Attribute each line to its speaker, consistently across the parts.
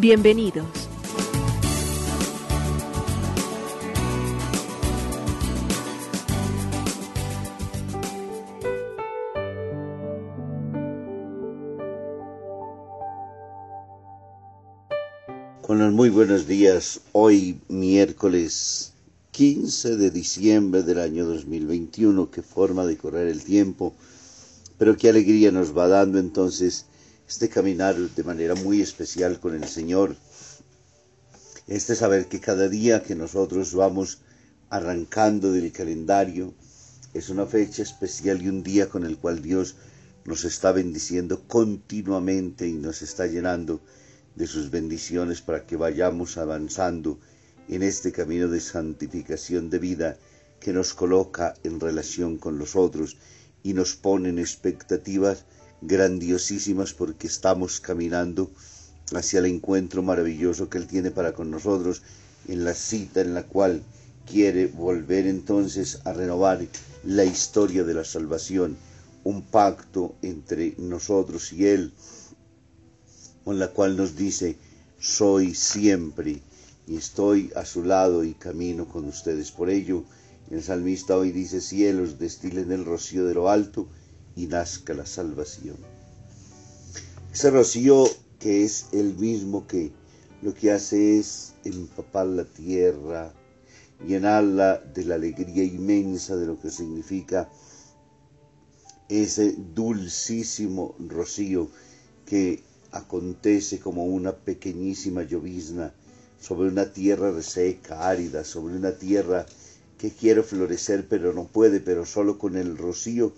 Speaker 1: Bienvenidos.
Speaker 2: Con los muy buenos días, hoy miércoles 15 de diciembre del año 2021, qué forma de correr el tiempo, pero qué alegría nos va dando entonces este caminar de manera muy especial con el Señor, este saber que cada día que nosotros vamos arrancando del calendario es una fecha especial y un día con el cual Dios nos está bendiciendo continuamente y nos está llenando de sus bendiciones para que vayamos avanzando en este camino de santificación de vida que nos coloca en relación con los otros y nos pone en expectativas grandiosísimas porque estamos caminando hacia el encuentro maravilloso que Él tiene para con nosotros en la cita en la cual quiere volver entonces a renovar la historia de la salvación, un pacto entre nosotros y Él, con la cual nos dice, soy siempre y estoy a su lado y camino con ustedes. Por ello, el salmista hoy dice, cielos, destilen el rocío de lo alto y nazca la salvación. Ese rocío que es el mismo que lo que hace es empapar la tierra, llenarla de la alegría inmensa de lo que significa ese dulcísimo rocío que acontece como una pequeñísima llovizna sobre una tierra reseca, árida, sobre una tierra que quiere florecer pero no puede, pero solo con el rocío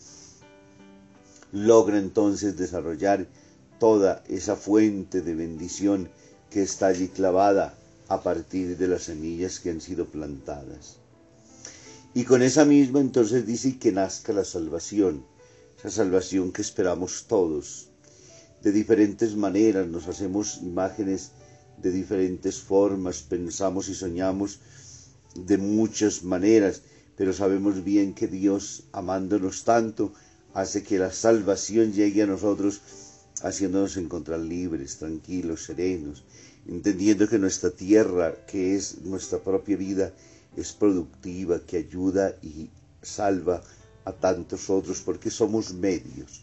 Speaker 2: logra entonces desarrollar toda esa fuente de bendición que está allí clavada a partir de las semillas que han sido plantadas. Y con esa misma entonces dice que nazca la salvación, esa salvación que esperamos todos. De diferentes maneras nos hacemos imágenes de diferentes formas, pensamos y soñamos de muchas maneras, pero sabemos bien que Dios, amándonos tanto, hace que la salvación llegue a nosotros, haciéndonos encontrar libres, tranquilos, serenos, entendiendo que nuestra tierra, que es nuestra propia vida, es productiva, que ayuda y salva a tantos otros, porque somos medios.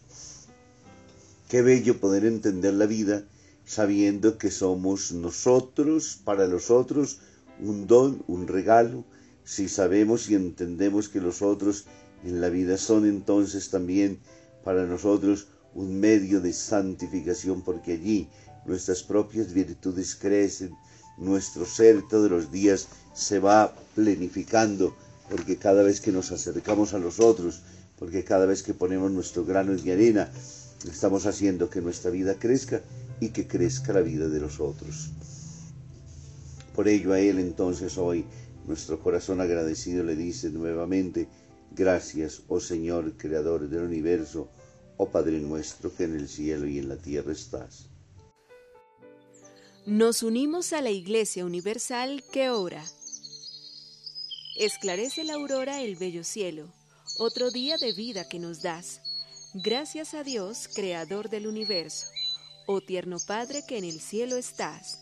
Speaker 2: Qué bello poder entender la vida sabiendo que somos nosotros para los otros un don, un regalo, si sabemos y entendemos que los otros en la vida son entonces también para nosotros un medio de santificación, porque allí nuestras propias virtudes crecen, nuestro ser todos los días se va plenificando, porque cada vez que nos acercamos a los otros, porque cada vez que ponemos nuestro grano de arena, estamos haciendo que nuestra vida crezca y que crezca la vida de los otros. Por ello a Él entonces hoy nuestro corazón agradecido le dice nuevamente, gracias, oh Señor, Creador del universo, oh Padre nuestro que en el cielo y en la tierra estás.
Speaker 1: Nos unimos a la Iglesia Universal que ora. Esclarece la aurora el bello cielo, otro día de vida que nos das. Gracias a Dios, Creador del universo Oh tierno Padre que en el cielo estás,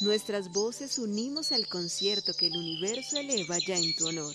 Speaker 1: nuestras voces unimos al concierto que el universo eleva ya en tu honor.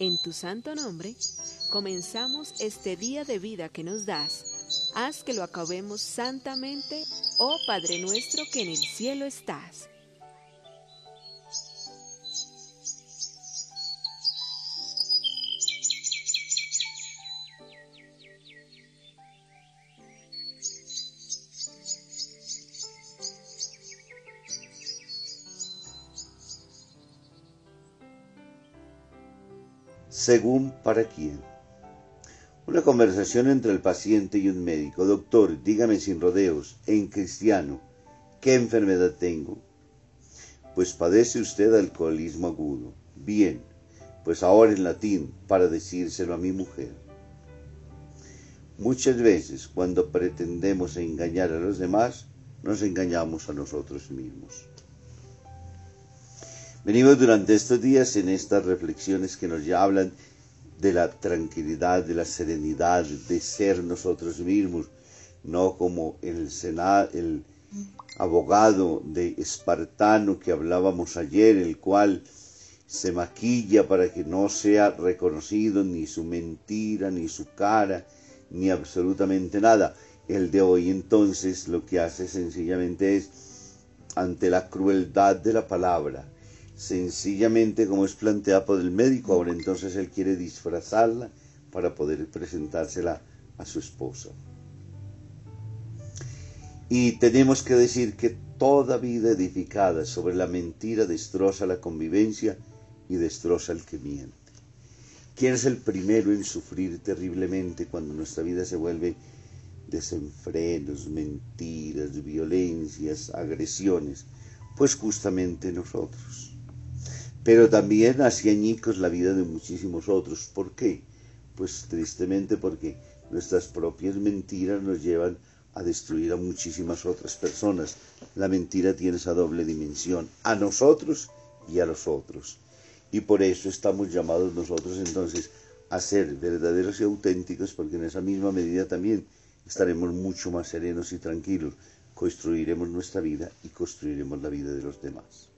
Speaker 1: En tu santo nombre, comenzamos este día de vida que nos das. Haz que lo acabemos santamente, oh Padre nuestro que en el cielo estás.
Speaker 2: Según para quién. Una conversación entre el paciente y un médico. Doctor, dígame sin rodeos, en cristiano, ¿qué enfermedad tengo? Pues padece usted alcoholismo agudo. Bien, pues ahora en latín, para decírselo a mi mujer. Muchas veces, cuando pretendemos engañar a los demás, nos engañamos a nosotros mismos. Venimos durante estos días en estas reflexiones que nos hablan de la tranquilidad, de la serenidad, de ser nosotros mismos, no como el, el abogado de Espartano que hablábamos ayer, el cual se maquilla para que no sea reconocido ni su mentira, ni su cara, ni absolutamente nada. El de hoy entonces lo que hace sencillamente es, ante la crueldad de la palabra, sencillamente como es planteada por el médico, ahora entonces él quiere disfrazarla para poder presentársela a su esposa. Y tenemos que decir que toda vida edificada sobre la mentira destroza la convivencia y destroza el que miente. ¿Quién es el primero en sufrir terriblemente cuando nuestra vida se vuelve desenfrenos, mentiras, violencias, agresiones? Pues justamente nosotros pero también hacía añicos la vida de muchísimos otros. ¿Por qué? Pues tristemente porque nuestras propias mentiras nos llevan a destruir a muchísimas otras personas. La mentira tiene esa doble dimensión, a nosotros y a los otros. Y por eso estamos llamados nosotros entonces a ser verdaderos y auténticos, porque en esa misma medida también estaremos mucho más serenos y tranquilos, construiremos nuestra vida y construiremos la vida de los demás.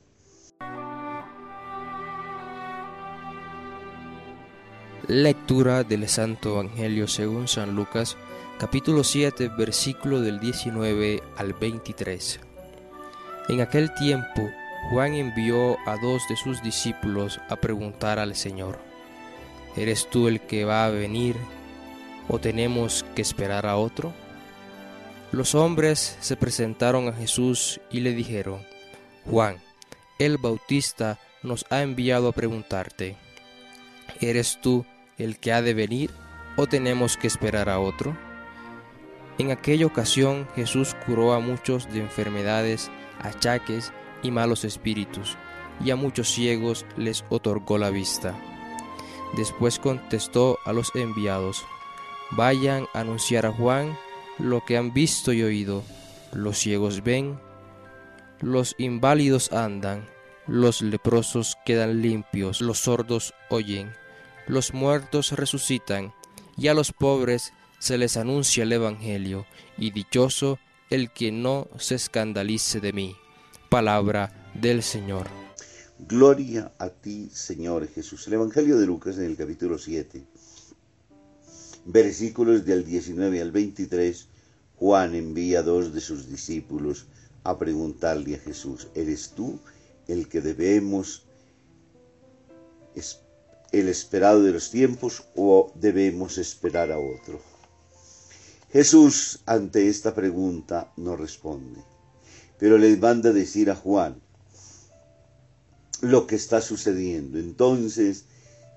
Speaker 3: Lectura del Santo Evangelio según San Lucas, capítulo 7, versículo del 19 al 23. En aquel tiempo, Juan envió a dos de sus discípulos a preguntar al Señor, ¿eres tú el que va a venir o tenemos que esperar a otro? Los hombres se presentaron a Jesús y le dijeron, Juan, el Bautista nos ha enviado a preguntarte, ¿eres tú el que ha de venir o tenemos que esperar a otro? En aquella ocasión Jesús curó a muchos de enfermedades, achaques y malos espíritus, y a muchos ciegos les otorgó la vista. Después contestó a los enviados, vayan a anunciar a Juan lo que han visto y oído. Los ciegos ven, los inválidos andan, los leprosos quedan limpios, los sordos oyen los muertos resucitan, y a los pobres se les anuncia el Evangelio, y dichoso el que no se escandalice de mí. Palabra del Señor.
Speaker 2: Gloria a ti, Señor Jesús. El Evangelio de Lucas en el capítulo 7, versículos del 19 al 23, Juan envía a dos de sus discípulos a preguntarle a Jesús, ¿eres tú el que debemos esperar? El esperado de los tiempos o debemos esperar a otro? Jesús ante esta pregunta no responde, pero le manda decir a Juan lo que está sucediendo. Entonces,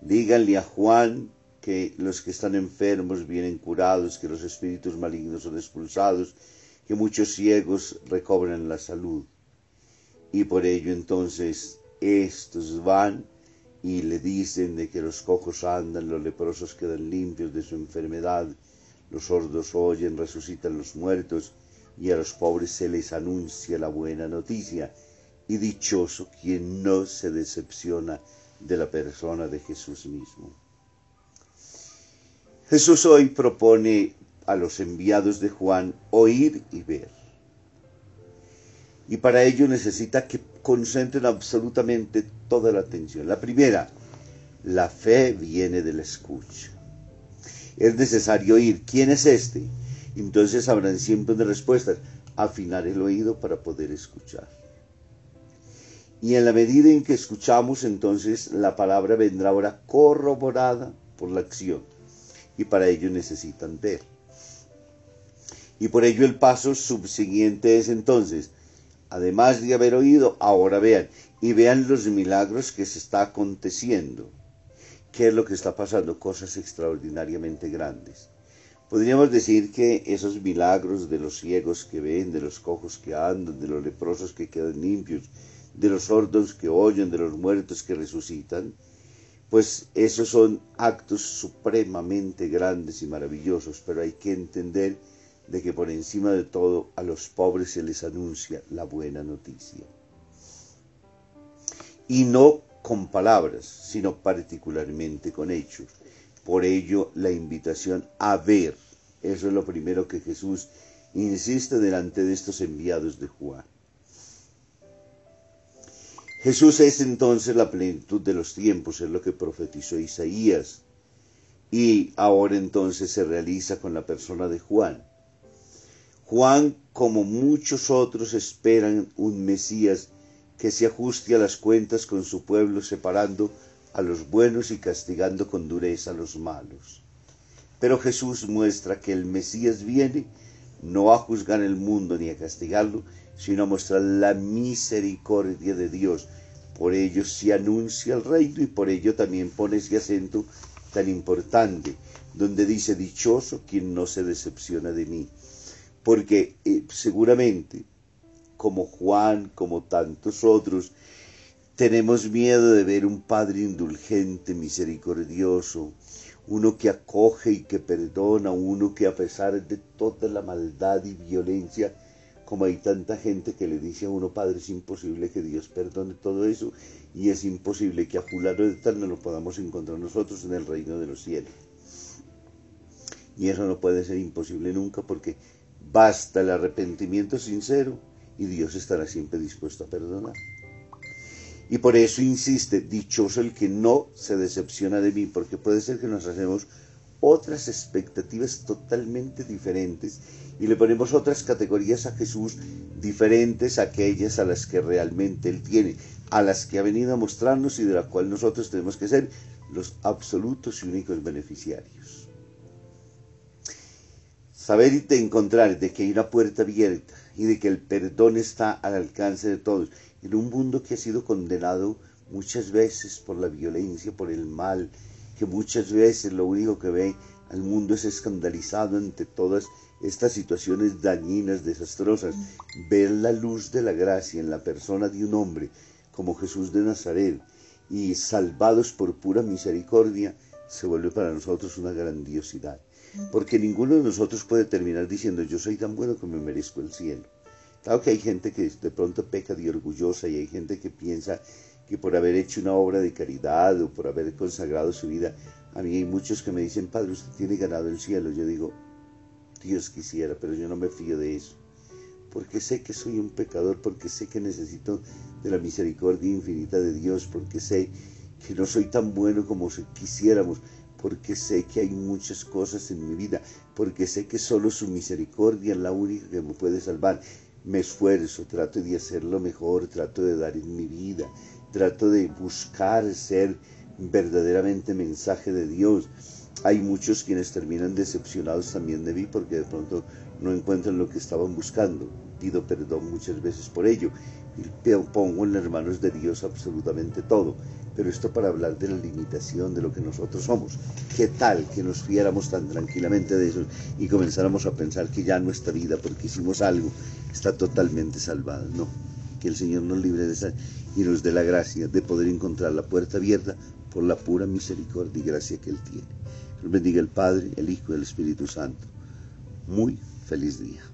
Speaker 2: díganle a Juan que los que están enfermos vienen curados, que los espíritus malignos son expulsados, que muchos ciegos recobran la salud. Y por ello entonces estos van y le dicen de que los cojos andan, los leprosos quedan limpios de su enfermedad, los sordos oyen, resucitan los muertos, y a los pobres se les anuncia la buena noticia. Y dichoso quien no se decepciona de la persona de Jesús mismo. Jesús hoy propone a los enviados de Juan oír y ver. Y para ello necesita que concentren absolutamente toda la atención. La primera, la fe viene de la escucha. Es necesario oír quién es este. Entonces habrán siempre una respuesta. Afinar el oído para poder escuchar. Y en la medida en que escuchamos, entonces la palabra vendrá ahora corroborada por la acción. Y para ello necesitan ver. Y por ello el paso subsiguiente es entonces además de haber oído, ahora vean, y vean los milagros que se está aconteciendo. ¿qué es lo que está pasando? Cosas extraordinariamente grandes. Podríamos decir que esos milagros de los ciegos que ven, de los cojos que andan, de los leprosos que quedan limpios, de los sordos que oyen, de los muertos que resucitan, pues esos son actos supremamente grandes y maravillosos, pero hay que entender de que por encima de todo a los pobres se les anuncia la buena noticia. Y no con palabras, sino particularmente con hechos. Por ello la invitación a ver, eso es lo primero que Jesús insiste delante de estos enviados de Juan. Jesús es entonces la plenitud de los tiempos, es lo que profetizó Isaías, y ahora entonces se realiza con la persona de Juan. Juan, como muchos otros, esperan un Mesías que se ajuste a las cuentas con su pueblo, separando a los buenos y castigando con dureza a los malos. Pero Jesús muestra que el Mesías viene no a juzgar el mundo ni a castigarlo, sino a mostrar la misericordia de Dios. Por ello se anuncia el reino y por ello también pone ese acento tan importante, donde dice, dichoso quien no se decepciona de mí. Porque eh, seguramente, como Juan, como tantos otros, tenemos miedo de ver un Padre indulgente, misericordioso, uno que acoge y que perdona, uno que a pesar de toda la maldad y violencia, como hay tanta gente que le dice a uno, Padre, es imposible que Dios perdone todo eso y es imposible que a fulano de tal no lo podamos encontrar nosotros en el reino de los cielos. Y eso no puede ser imposible nunca porque basta el arrepentimiento sincero y Dios estará siempre dispuesto a perdonar. Y por eso insiste, dichoso el que no se decepciona de mí, porque puede ser que nos hacemos otras expectativas totalmente diferentes y le ponemos otras categorías a Jesús diferentes a aquellas a las que realmente Él tiene, a las que ha venido a mostrarnos y de la cual nosotros tenemos que ser los absolutos y únicos beneficiarios. Saber y de encontrar de que hay una puerta abierta y de que el perdón está al alcance de todos en un mundo que ha sido condenado muchas veces por la violencia, por el mal, que muchas veces lo único que ve al mundo es escandalizado ante todas estas situaciones dañinas, desastrosas, ver la luz de la gracia en la persona de un hombre como Jesús de Nazaret y salvados por pura misericordia, se vuelve para nosotros una grandiosidad. Porque ninguno de nosotros puede terminar diciendo yo soy tan bueno que me merezco el cielo. Claro que hay gente que de pronto peca de orgullosa y hay gente que piensa que por haber hecho una obra de caridad o por haber consagrado su vida, a mí hay muchos que me dicen, Padre, usted tiene ganado el cielo. Yo digo, Dios quisiera, pero yo no me fío de eso. Porque sé que soy un pecador, porque sé que necesito de la misericordia infinita de Dios, porque sé que no soy tan bueno como quisiéramos, porque sé que hay muchas cosas en mi vida, porque sé que solo su misericordia es la única que me puede salvar. Me esfuerzo, trato de hacer lo mejor, trato de dar en mi vida, trato de buscar ser verdaderamente mensaje de Dios hay muchos quienes terminan decepcionados también de mí porque de pronto no encuentran lo que estaban buscando. Pido perdón muchas veces por ello y pongo en las manos de Dios absolutamente todo. Pero esto para hablar de la limitación de lo que nosotros somos. ¿Qué tal que nos fiéramos tan tranquilamente de eso y comenzáramos a pensar que ya nuestra vida, porque hicimos algo, está totalmente salvada? No. Que el Señor nos libre de esa y nos dé la gracia de poder encontrar la puerta abierta por la pura misericordia y gracia que Él tiene. Dios bendiga el Padre, el Hijo y el Espíritu Santo. Muy feliz día.